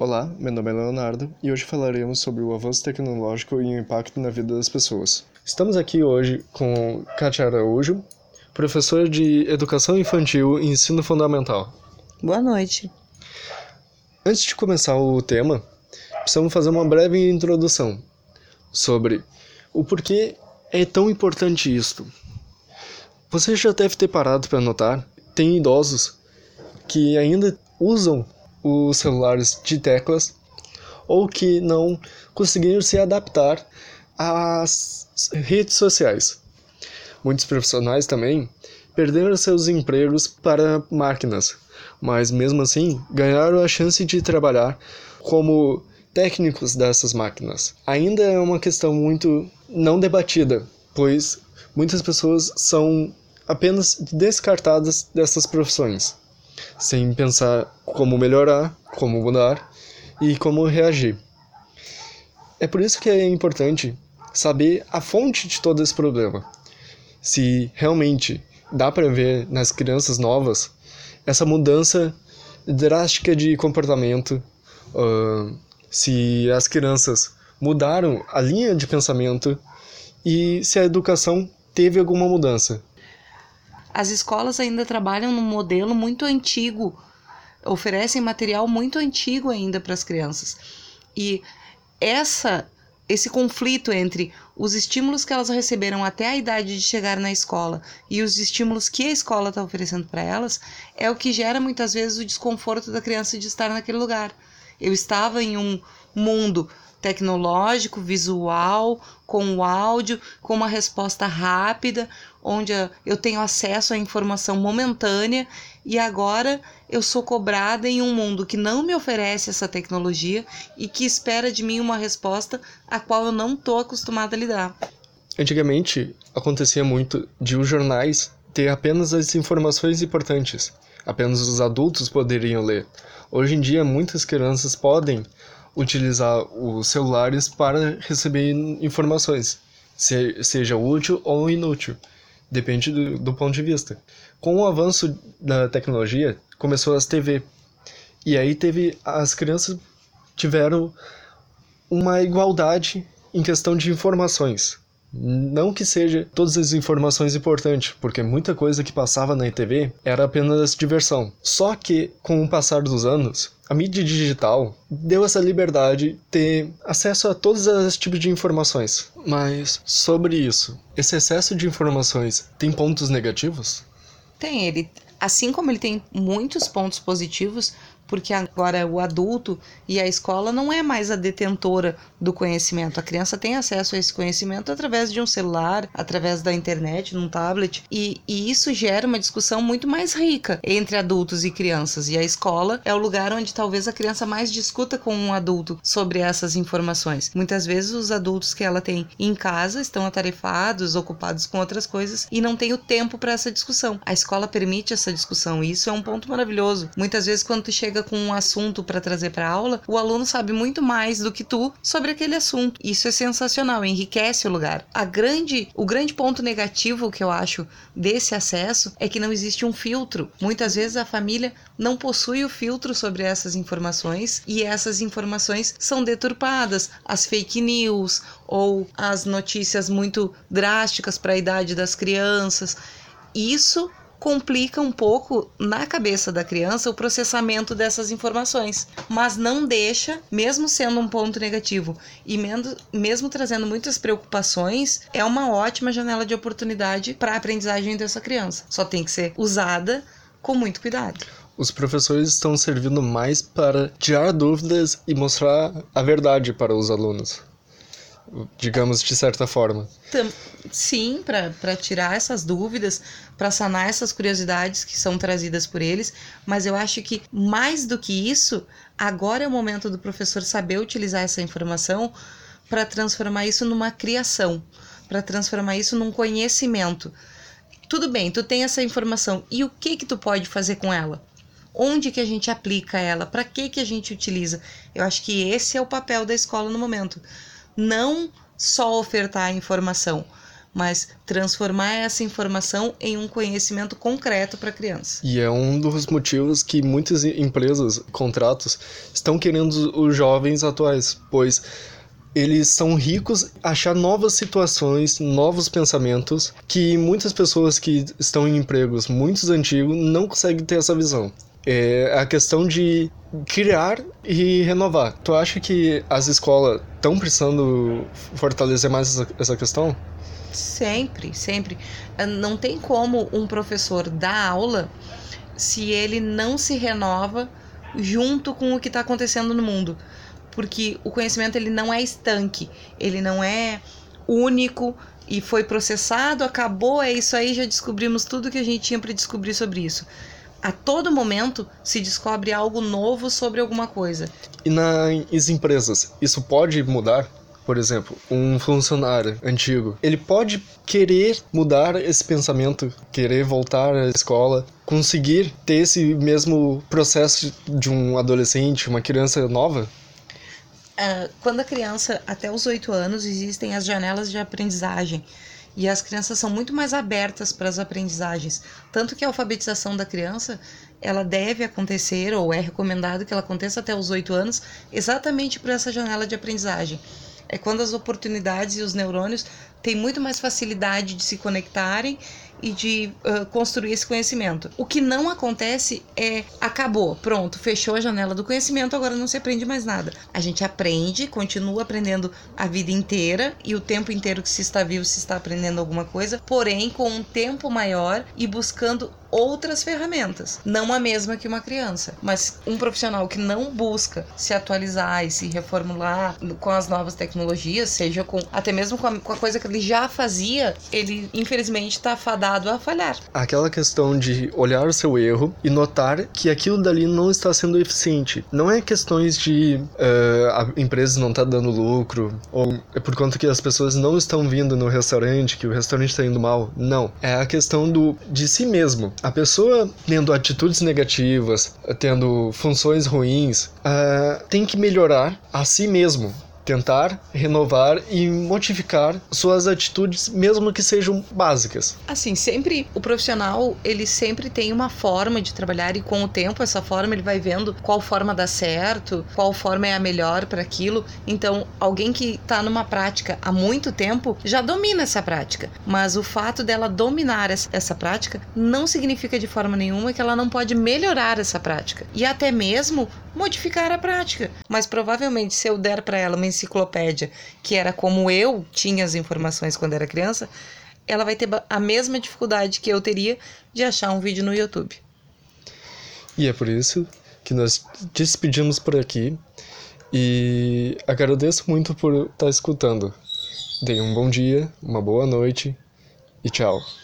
Olá, meu nome é Leonardo e hoje falaremos sobre o avanço tecnológico e o impacto na vida das pessoas. Estamos aqui hoje com Kátia Araújo, professora de Educação Infantil e Ensino Fundamental. Boa noite. Antes de começar o tema, precisamos fazer uma breve introdução sobre o porquê é tão importante isto. Você já deve ter parado para notar, tem idosos que ainda usam os celulares de teclas ou que não conseguiram se adaptar às redes sociais. Muitos profissionais também perderam seus empregos para máquinas, mas mesmo assim ganharam a chance de trabalhar como técnicos dessas máquinas. Ainda é uma questão muito não debatida, pois muitas pessoas são apenas descartadas dessas profissões sem pensar como melhorar, como mudar e como reagir. É por isso que é importante saber a fonte de todo esse problema. Se realmente dá para ver nas crianças novas essa mudança drástica de comportamento, uh, se as crianças mudaram a linha de pensamento e se a educação teve alguma mudança as escolas ainda trabalham num modelo muito antigo, oferecem material muito antigo ainda para as crianças. E essa esse conflito entre os estímulos que elas receberam até a idade de chegar na escola e os estímulos que a escola está oferecendo para elas é o que gera muitas vezes o desconforto da criança de estar naquele lugar. Eu estava em um mundo tecnológico, visual, com o áudio, com uma resposta rápida, onde eu tenho acesso à informação momentânea e agora eu sou cobrada em um mundo que não me oferece essa tecnologia e que espera de mim uma resposta a qual eu não estou acostumada a lidar. Antigamente acontecia muito de os jornais ter apenas as informações importantes, apenas os adultos poderiam ler. Hoje em dia muitas crianças podem utilizar os celulares para receber informações, seja útil ou inútil, depende do, do ponto de vista. Com o avanço da tecnologia, começou as TV, e aí teve as crianças tiveram uma igualdade em questão de informações. Não que seja todas as informações importantes, porque muita coisa que passava na TV era apenas diversão. Só que, com o passar dos anos, a mídia digital deu essa liberdade de ter acesso a todos os tipos de informações. Mas sobre isso, esse excesso de informações tem pontos negativos? Tem, ele. Assim como ele tem muitos pontos positivos, porque agora o adulto e a escola não é mais a detentora do conhecimento. A criança tem acesso a esse conhecimento através de um celular, através da internet, num tablet, e, e isso gera uma discussão muito mais rica entre adultos e crianças. E a escola é o lugar onde talvez a criança mais discuta com um adulto sobre essas informações. Muitas vezes os adultos que ela tem em casa estão atarefados, ocupados com outras coisas e não tem o tempo para essa discussão. A escola permite essa discussão e isso é um ponto maravilhoso. Muitas vezes quando tu chega chega com um assunto para trazer para aula, o aluno sabe muito mais do que tu sobre aquele assunto. Isso é sensacional, enriquece o lugar. A grande, o grande ponto negativo que eu acho desse acesso é que não existe um filtro. Muitas vezes a família não possui o filtro sobre essas informações e essas informações são deturpadas, as fake news ou as notícias muito drásticas para a idade das crianças. Isso complica um pouco na cabeça da criança o processamento dessas informações, mas não deixa, mesmo sendo um ponto negativo e mesmo, trazendo muitas preocupações, é uma ótima janela de oportunidade para a aprendizagem dessa criança. Só tem que ser usada com muito cuidado. Os professores estão servindo mais para tirar dúvidas e mostrar a verdade para os alunos digamos de certa forma. Sim, para tirar essas dúvidas, para sanar essas curiosidades que são trazidas por eles, mas eu acho que mais do que isso, agora é o momento do professor saber utilizar essa informação para transformar isso numa criação, para transformar isso num conhecimento. Tudo bem, tu tem essa informação e o que que tu pode fazer com ela? Onde que a gente aplica ela? Para que que a gente utiliza? Eu acho que esse é o papel da escola no momento não só ofertar a informação, mas transformar essa informação em um conhecimento concreto para a criança. E é um dos motivos que muitas empresas, contratos, estão querendo os jovens atuais, pois eles são ricos achar novas situações, novos pensamentos que muitas pessoas que estão em empregos muito antigos não conseguem ter essa visão. É a questão de criar e renovar. Tu acha que as escolas estão precisando fortalecer mais essa questão? Sempre, sempre. Não tem como um professor dar aula se ele não se renova junto com o que está acontecendo no mundo porque o conhecimento ele não é estanque, ele não é único e foi processado, acabou, é isso aí, já descobrimos tudo que a gente tinha para descobrir sobre isso. A todo momento se descobre algo novo sobre alguma coisa. E nas empresas, isso pode mudar? Por exemplo, um funcionário antigo, ele pode querer mudar esse pensamento, querer voltar à escola, conseguir ter esse mesmo processo de um adolescente, uma criança nova? uh, quando a criança, até os oito anos, existem as janelas de aprendizagem. E as crianças são muito mais abertas para as aprendizagens. Tanto que a alfabetização da criança, ela deve acontecer, ou é recomendado que ela aconteça até os oito anos, exatamente por essa janela de aprendizagem. É quando as oportunidades e os neurônios têm muito mais facilidade de se conectarem e de uh, construir esse conhecimento. O que não acontece é acabou, pronto, fechou a janela do conhecimento, agora não se aprende mais nada. A gente aprende, continua aprendendo a vida inteira e o tempo inteiro que se está vivo se está aprendendo alguma coisa, porém com um tempo maior e buscando outras ferramentas, não a mesma que uma criança, mas um profissional que não busca se atualizar e se reformular com as novas tecnologias, seja com até mesmo com a, com a coisa que ele já fazia, ele infelizmente está fadado a falhar. Aquela questão de olhar o seu erro e notar que aquilo dali não está sendo eficiente. Não é questões de uh, a empresa não está dando lucro ou é por conta que as pessoas não estão vindo no restaurante, que o restaurante está indo mal. Não, é a questão do de si mesmo a pessoa tendo atitudes negativas, tendo funções ruins, uh, tem que melhorar a si mesmo tentar renovar e modificar suas atitudes, mesmo que sejam básicas. Assim, sempre o profissional, ele sempre tem uma forma de trabalhar e com o tempo essa forma ele vai vendo qual forma dá certo, qual forma é a melhor para aquilo. Então, alguém que está numa prática há muito tempo já domina essa prática, mas o fato dela dominar essa prática não significa de forma nenhuma que ela não pode melhorar essa prática e até mesmo modificar a prática. Mas provavelmente se eu der para ela uma enciclopédia que era como eu tinha as informações quando era criança, ela vai ter a mesma dificuldade que eu teria de achar um vídeo no YouTube. E é por isso que nós despedimos por aqui e agradeço muito por estar escutando. Tenha um bom dia, uma boa noite e tchau.